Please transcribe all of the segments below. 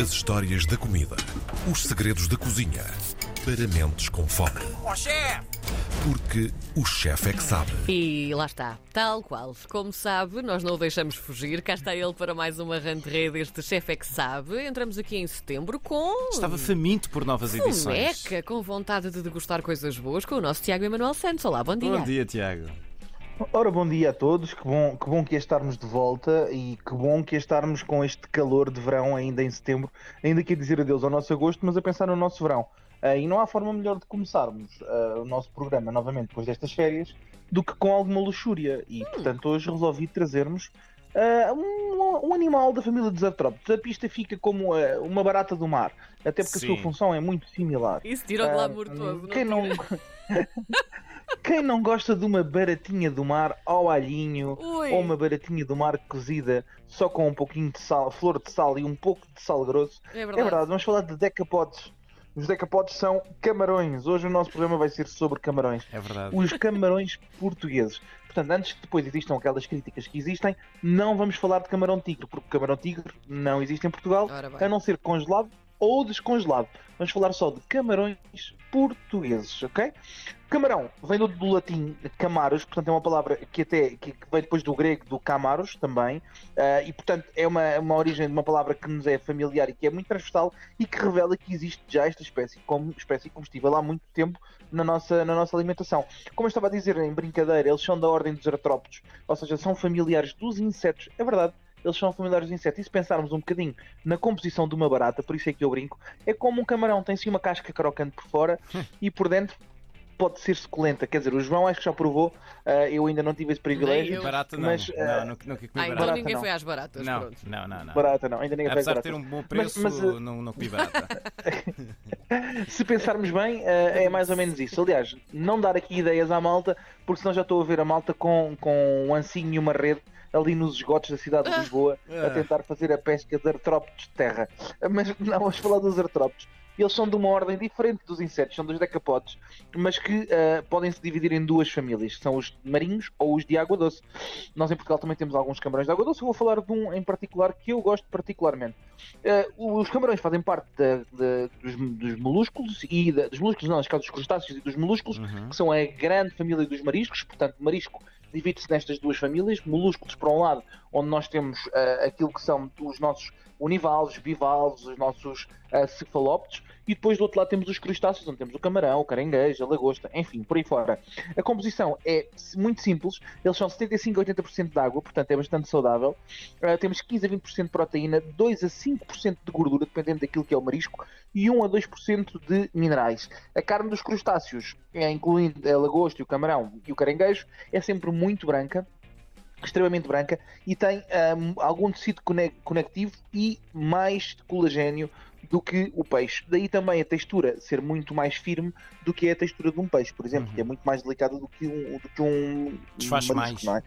As histórias da comida. Os segredos da cozinha. Para mentes com fome. Chefe! Porque o chefe é que sabe. E lá está, tal qual. Como sabe, nós não o deixamos fugir. Cá está ele para mais uma rentrée deste Chefe é que sabe. Entramos aqui em setembro com. Estava faminto por novas edições. Fumeca, com vontade de degustar coisas boas com o nosso Tiago Emanuel Santos. Olá, bom dia. Bom dia, Tiago. Ora, bom dia a todos, que bom, que bom que é estarmos de volta e que bom que é estarmos com este calor de verão ainda em setembro, ainda que a dizer adeus ao nosso agosto, mas a pensar no nosso verão. Ah, e não há forma melhor de começarmos ah, o nosso programa novamente depois destas férias do que com alguma luxúria. E portanto hoje resolvi trazermos ah, um, um animal da família dos artrópodes. A pista fica como uma barata do mar, até porque Sim. a sua função é muito similar. Isso tira o glamour todo. quem não? quem não gosta de uma baratinha do mar ao alhinho Ui. ou uma baratinha do mar cozida só com um pouquinho de sal, flor de sal e um pouco de sal grosso? É É verdade. verdade, vamos falar de decapodes. Os decapodes são camarões. Hoje o nosso programa vai ser sobre camarões. É verdade. Os camarões portugueses. Portanto, antes que depois existam aquelas críticas que existem, não vamos falar de camarão tigre, porque camarão tigre não existe em Portugal, a não ser congelado ou descongelado. Vamos falar só de camarões portugueses, ok? Camarão vem do, do latim camaros, portanto é uma palavra que até que, que vem depois do grego do camaros também, ah, e portanto é uma, uma origem de uma palavra que nos é familiar e que é muito transversal e que revela que existe já esta espécie como espécie comestível há muito tempo na nossa, na nossa alimentação. Como eu estava a dizer em brincadeira, eles são da ordem dos artrópodes, ou seja, são familiares dos insetos, é verdade. Eles são familiares dos insetos. E se pensarmos um bocadinho na composição de uma barata, por isso é que eu brinco, é como um camarão, tem sim uma casca crocante por fora e por dentro pode ser suculenta. Quer dizer, o João acho que já provou, ah, eu ainda não tive esse privilégio. eu. Barata não. Mas, eh, não, nunca, nunca comi Ah, então barata. ninguém não. foi às baratas. Não, Pronto. não, não, não. Barata não, ainda ninguém Apesar de ter um bom preço, Mas- mas, eh, não, não comi barata. Se pensarmos bem, eh, é mais ou menos isso. Aliás, não dar aqui ideias à malta, porque senão já estou a ver a malta com, com um ancinho e uma rede ali nos esgotos da cidade de Lisboa a Ah. tentar fazer a pesca de artrópodes de terra. Mas não, vamos falar dos artrópodes. Eles são de uma ordem diferente dos insetos, são dos decapodes, mas que eh, podem se dividir em duas famílias, que são os marinhos ou os de água doce. Nós em Portugal também temos alguns camarões de água doce, eu vou falar de um em particular que eu gosto particularmente. Eh, os camarões fazem parte da- da- dos, dos molúsculos e da- dos molúsculos, não, neste caso dos crustáceos e dos molúsculos, Uhum. que são a grande família dos mariscos, portanto, marisco divide-se nestas duas famílias, molúsculos por um lado, onde nós temos ah, aquilo que são os nossos univalves, bivalves, os nossos ah, cefalópodes, e depois do outro lado temos os crustáceos, onde temos o camarão, o caranguejo, a lagosta, enfim, por aí fora. A composição é muito simples, eles são 75 a 80% de água, portanto é bastante saudável. Ah, temos 15 a 20% de proteína, 2 a 5% de gordura, dependendo daquilo que é o marisco, e 1 a 2% de minerais. A carne dos crustáceos, é, incluindo a lagosta, e o camarão e o caranguejo, é sempre muito branca, extremamente branca, e tem ahm, algum tecido cone- conectivo e mais colagênio do que o peixe. Daí também a textura ser muito mais firme do que é a textura de um peixe, por exemplo, Uhum. que é muito mais delicada do que um, do que um Desfaz um mais. é?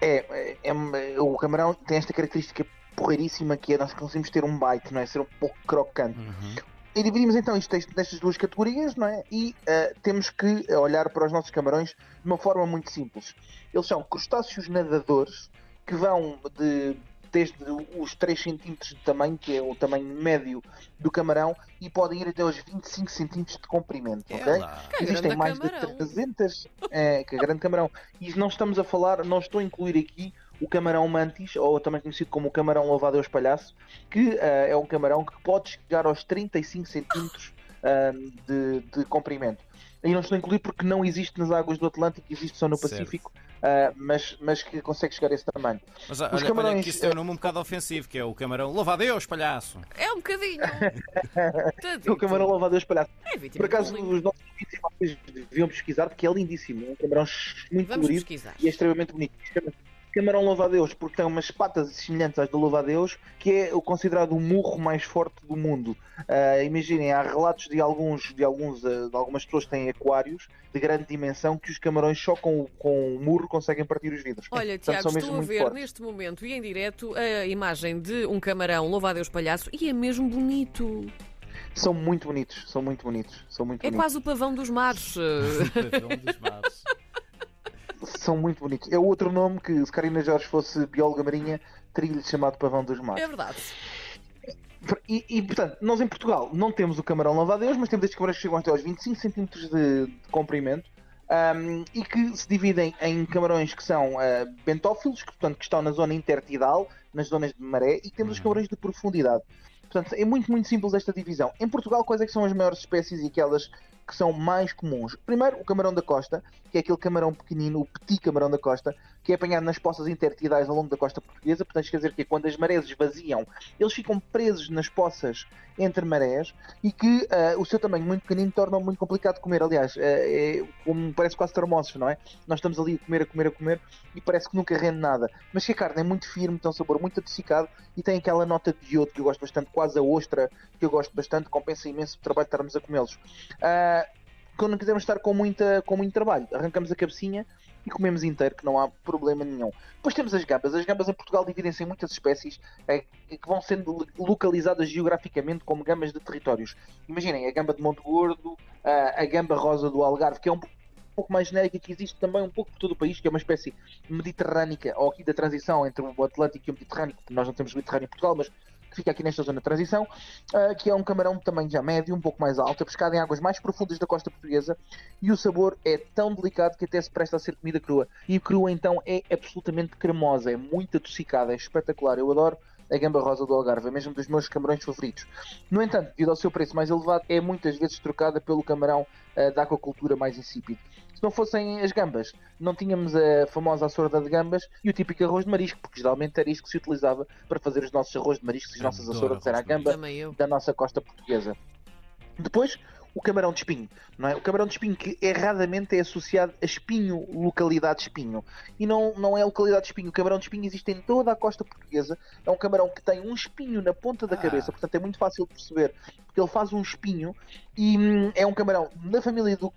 É, é- é- o camarão tem esta característica porreiríssima que é nós conseguimos ter um bite, não é? Ser um pouco crocante. Uhum. E dividimos então isto nestas duas categorias, não é? E eh, temos que olhar para os nossos camarões de uma forma muito simples. Eles são crustáceos nadadores que vão de desde os 3 cm de tamanho, que é o tamanho médio do camarão, e podem ir até aos 25 cm de comprimento, É ok? lá. Existem mais camarão. de 300, é, que é grande camarão. E não estamos a falar, não estou a incluir aqui o camarão mantis, ou também conhecido como o camarão louvado aos palhaço, que ah, é um camarão que pode chegar aos 35 centímetros ah, de, de comprimento. E não estou a incluir porque não existe nas águas do Atlântico, existe só no. Pacífico, ah, mas, mas que consegue chegar a esse tamanho. Mas olha, Os olha camarões, que isso tem um nome um bocado ofensivo, que é o camarão. Louva a Deus, palhaço! É um bocadinho. Tadito. O camarão louvado aos palhaços. É Por acaso, os nossos ouvintes deviam pesquisar porque é lindíssimo. É um camarão muito Vamos colorido. pesquisar. e é extremamente bonito. Camarão louva-a-Deus, porque tem umas patas semelhantes às do louva-a-Deus, que é o considerado o murro mais forte do mundo. Ah, imaginem, há relatos de alguns, de alguns, ah, de algumas pessoas que têm aquários de grande dimensão que os camarões só com, o- com o murro conseguem partir os vidros. Olha, Portanto, Tiago, estou a ver fortes. neste momento e em direto a imagem de um camarão louva a Deus palhaço e é mesmo bonito. São muito bonitos, são muito bonitos, são muito É bonitos. quase o pavão dos mares. eh. Pavão dos mares. São muito bonitos. É outro nome que, se Karina Jorge fosse bióloga marinha, teria-lhe chamado Pavão dos Mares. É verdade. E, e, portanto, nós em Portugal não temos o camarão louva-a-Deus, mas temos estes camarões que chegam até aos 25 cm de, de comprimento um, e que se dividem em camarões que são uh, bentófilos, que, portanto, que estão na zona intertidal, nas zonas de maré, e temos os camarões de profundidade. Portanto, é muito, muito simples esta divisão. Em Portugal, quais é que são as maiores espécies e aquelas que são mais comuns? Primeiro, o camarão da costa, que é aquele camarão pequenino, o petit camarão da costa, que é apanhado nas poças intertidais ao longo da costa portuguesa. Portanto, quer dizer que quando as marés esvaziam, eles ficam presos nas poças entre marés e que uh, o seu tamanho muito pequenino torna muito complicado de comer. Aliás, uh, é parece quase termossos, não é? Nós estamos ali a comer, a comer, a comer e parece que nunca rende nada. Mas que a carne é muito firme, tem um sabor muito adocicado e tem aquela nota de iodo que eu gosto bastante, quase a ostra, que eu gosto bastante, compensa imenso o trabalho de estarmos a comê-los. Uh, quando quisermos estar com, muita, com muito trabalho, arrancamos a cabecinha e comemos inteiro, que não há problema nenhum. Depois temos as gambas. As gambas em Portugal dividem-se em muitas espécies é, que vão sendo localizadas geograficamente como gambas de territórios. Imaginem a gamba de Monte Gordo, a, a gamba rosa do Algarve, que é um pouco mais genérica, que existe também um pouco por todo o país, que é uma espécie mediterrânica, ou aqui da transição entre o Atlântico e o Mediterrâneo, porque nós não temos Mediterrâneo em Portugal, mas fica aqui nesta zona de transição, uh, que é um camarão de tamanho já médio, um pouco mais alto, é pescado em águas mais profundas da costa portuguesa e o sabor é tão delicado que até se presta a ser comida crua. E crua então é absolutamente cremosa, é muito adocicada, é espetacular. Eu adoro a gamba rosa do Algarve, é mesmo dos meus camarões favoritos. No entanto, devido ao seu preço mais elevado, é muitas vezes trocada pelo camarão uh, da aquacultura mais insípido. Se não fossem as gambas, não tínhamos a famosa açorda de gambas e o típico arroz de marisco, porque geralmente era isto que se utilizava para fazer os nossos arroz de marisco, as nossas açordas era a gamba da nossa costa portuguesa. Depois, o camarão de espinho. Não é? O camarão de espinho que erradamente é associado a espinho, localidade de espinho. E não, não é localidade de espinho. O camarão de espinho existe em toda a costa portuguesa. É um camarão que tem um espinho na ponta da ah. cabeça, portanto é muito fácil de perceber, porque ele faz um espinho e hum, é um camarão da família do,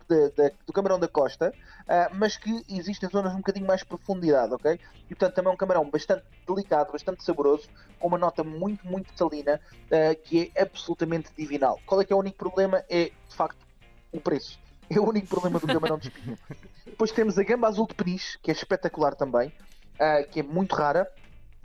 do camarão da costa, uh, mas que existe em zonas um bocadinho mais profundidade, ok? E portanto também é um camarão bastante delicado, bastante saboroso, com uma nota muito, muito salina, uh, que é absolutamente divinal. Qual é que é o único problema? É de facto, o preço. É o único problema do camarão de espinho. Depois temos a gamba azul de peniche, que é espetacular também, uh, que é muito rara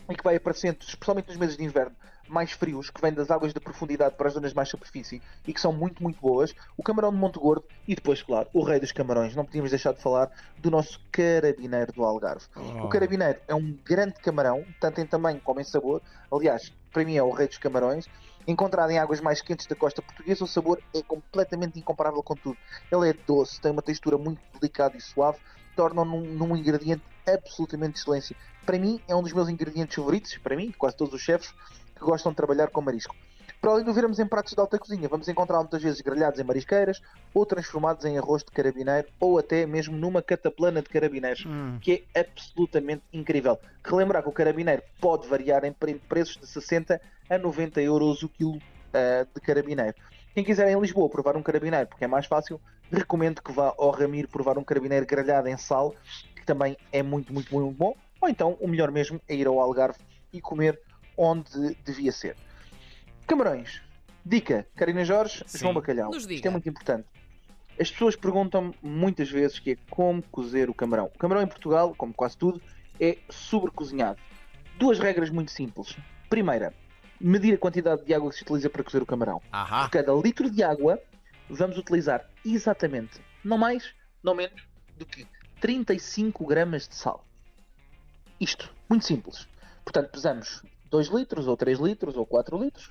e que vai aparecendo, especialmente nos meses de inverno, mais frios, que vêm das águas de profundidade para as zonas de mais superfície e que são muito, muito boas. O camarão de Monte Gordo e depois, claro, o rei dos camarões. Não podíamos deixar de falar do nosso carabineiro do Algarve. Oh. O carabineiro é um grande camarão, tanto em tamanho como em sabor. Aliás, para mim é o rei dos camarões. Encontrado em águas mais quentes da costa portuguesa, o sabor é completamente incomparável com tudo. Ele é doce, tem uma textura muito delicada e suave, torna-o num, num ingrediente absolutamente de excelência. Para mim, é um dos meus ingredientes favoritos, para mim, quase todos os chefes que gostam de trabalhar com marisco. Para além de o vermos em pratos de alta cozinha, vamos encontrar muitas vezes grelhados em marisqueiras ou transformados em arroz de carabineiro ou até mesmo numa cataplana de carabineiros, hum. que é absolutamente incrível. Relembrar que o carabineiro pode variar em preços de 60 a 90 euros o quilo uh, de carabineiro. Quem quiser em Lisboa provar um carabineiro, porque é mais fácil, recomendo que vá ao Ramiro provar um carabineiro grelhado em sal, que também é muito, muito, muito bom. Ou então, o melhor mesmo é ir ao Algarve e comer onde devia ser. Camarões. Dica, Karina Jorge, Sim. João Bacalhau. Isto é muito importante. As pessoas perguntam muitas vezes que é como cozer o camarão. O camarão em Portugal, como quase tudo, é sobrecozinhado. Duas regras muito simples. Primeira, medir a quantidade de água que se utiliza para cozer o camarão. Ahá. Por cada litro de água, vamos utilizar exatamente, não mais, não menos, do que 35 gramas de sal. Isto, muito simples. Portanto, pesamos 2 litros, ou 3 litros, ou 4 litros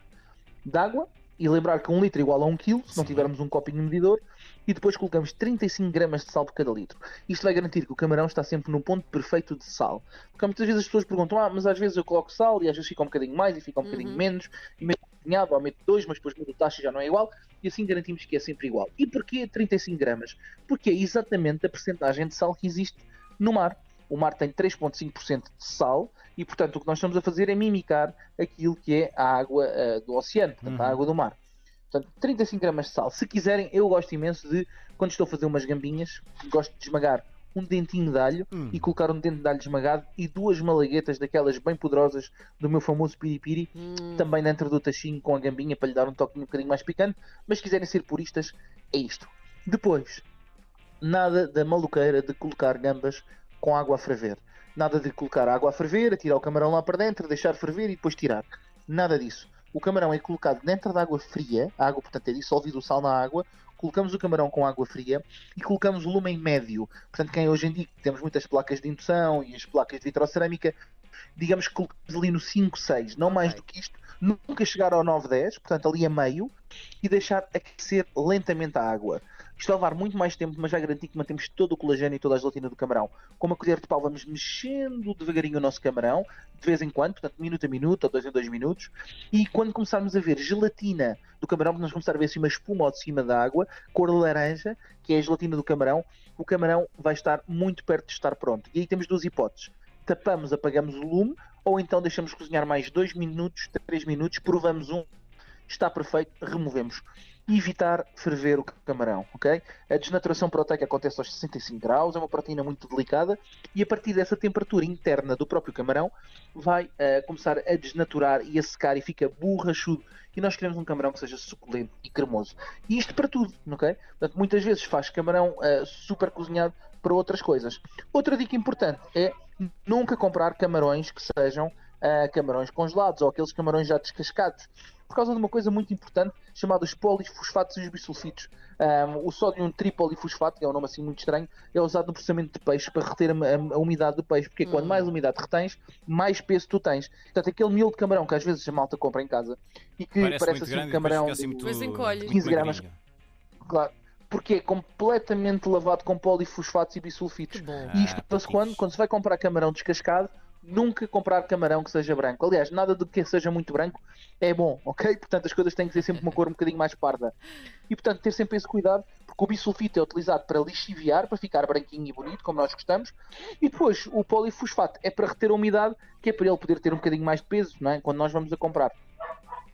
de água e lembrar que 1 litro é igual a 1 kg, se não tivermos um copinho medidor, e depois colocamos 35 gramas de sal por cada litro. Isto vai garantir que o camarão está sempre no ponto perfeito de sal. Porque muitas vezes as pessoas perguntam, ah, mas às vezes eu coloco sal e às vezes fica um bocadinho mais e fica um uhum. bocadinho menos, e meto cozinhado, ou meto 2, mas depois a taxa já não é igual, e assim garantimos que é sempre igual. E porquê 35 gramas? Porque é exatamente a percentagem de sal que existe no mar o mar tem 3,5% de sal e, portanto, o que nós estamos a fazer é mimicar aquilo que é a água uh, do oceano, portanto, uhum. a água do mar. Portanto, 35 gramas de sal. Se quiserem, eu gosto imenso de, quando estou a fazer umas gambinhas, gosto de esmagar um dentinho de alho hum. e colocar um dente de alho esmagado e duas malaguetas daquelas bem poderosas do meu famoso piripiri, hum. também dentro do tachinho com a gambinha para lhe dar um toque um bocadinho mais picante. Mas se quiserem ser puristas, é isto. Depois, nada da maluqueira de colocar gambas com água a ferver. Nada de colocar água a ferver, tirar o camarão lá para dentro, deixar ferver e depois tirar. Nada disso. o camarão é colocado dentro da água fria, a água, portanto, é dissolvido o sal na água, colocamos o camarão com água fria e colocamos o lume em médio. Portanto, quem hoje em dia temos muitas placas de indução e as placas de vitrocerâmica, digamos que colocamos ali no 5, 6, não mais do que isto, nunca chegar ao 9, 10, portanto ali a meio, e deixar aquecer lentamente a água. Isto vai levar muito mais tempo, mas já garanti que mantemos todo o colagênio e toda a gelatina do camarão. Com uma colher de pau vamos mexendo devagarinho o nosso camarão, de vez em quando, portanto minuto a minuto ou dois em dois minutos, e quando começarmos a ver gelatina do camarão, nós começar a ver assim uma espuma ao de cima da água, cor laranja, que é a gelatina do camarão, o camarão vai estar muito perto de estar pronto. E aí temos duas hipóteses. Tapamos, apagamos o lume, ou então deixamos cozinhar mais 2 minutos, 3 minutos, provamos um, está perfeito, removemos. Evitar ferver o camarão, ok? A desnaturação proteica acontece aos 65 graus, é uma proteína muito delicada e a partir dessa temperatura interna do próprio camarão vai eh, começar a desnaturar e a secar e fica borrachudo. E nós queremos um camarão que seja suculento e cremoso. E isto para tudo, ok? Portanto, muitas vezes faz camarão eh, super cozinhado para outras coisas. Outra dica importante é nunca comprar camarões que sejam ah, camarões congelados ou aqueles camarões já descascados. Por causa de uma coisa muito importante chamada os polifosfatos e os bisulfitos. Ah, o sódio tripolifosfato, que é um nome assim muito estranho, é usado no processamento de peixe para reter a, a- a umidade do peixe, porque quanto mais umidade retens, mais peso tu tens. Portanto, aquele miolo de camarão que às vezes a malta compra em casa e que Parece, parece, assim grande um camarão. assim muito, muito 15 gramas. Claro, porque é completamente lavado com polifosfatos e bisulfitos. E isto Ah, pouquinhos. quando? Quando se vai comprar camarão descascado, nunca comprar camarão que seja branco. Aliás, nada do que seja muito branco é bom, ok? Portanto, as coisas têm que ter sempre uma cor um bocadinho mais parda. E, portanto, ter sempre esse cuidado, porque o bisulfito é utilizado para lixiviar, para ficar branquinho e bonito, como nós gostamos. E depois, o polifosfato é para reter a umidade, que é para ele poder ter um bocadinho mais de peso, não é? Quando nós vamos a comprar.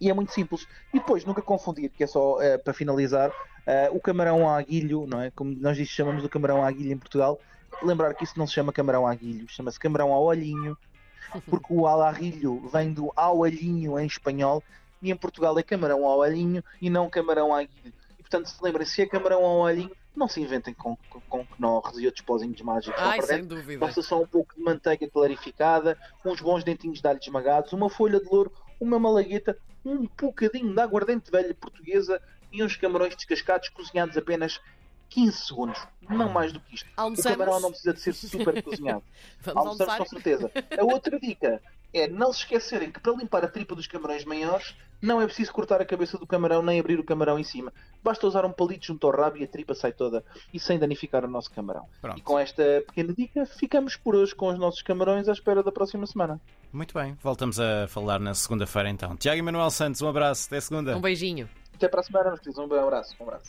E é muito simples. E depois, nunca confundir, que é só eh, para finalizar, eh, o camarão a aguilho, não é? Como nós chamamos o camarão a aguilho em Portugal. Lembrar que isso não se chama camarão a aguilho, chama-se camarão ao olhinho, porque o alarrilho vem do ao olhinho em espanhol, e em Portugal é camarão ao olhinho e não camarão a aguilho. E portanto, se lembrem, se é camarão ao olhinho, não se inventem com, com, com knorres e outros pozinhos mágicos. Ai, Não sem dúvida. Basta só um pouco de manteiga clarificada, uns bons dentinhos de alho esmagados, uma folha de louro, uma malagueta, um bocadinho de aguardente velha portuguesa e uns camarões descascados cozinhados apenas 15 segundos. Não mais do que isto. O Almoçamos? camarão não precisa de ser super cozinhado. Vamos Almoçamos almoçar? com certeza. A outra dica é não se esquecerem que para limpar a tripa dos camarões maiores não é preciso cortar a cabeça do camarão nem abrir o camarão em cima. Basta usar um palito junto ao rabo e a tripa sai toda e sem danificar o nosso camarão. Pronto. E com esta pequena dica ficamos por hoje com os nossos camarões à espera da próxima semana. Muito bem, voltamos a falar na segunda-feira então. Tiago e Manuel Santos, um abraço, até segunda. Um beijinho. Até para a semana, meus queridos. Um abraço. Um abraço.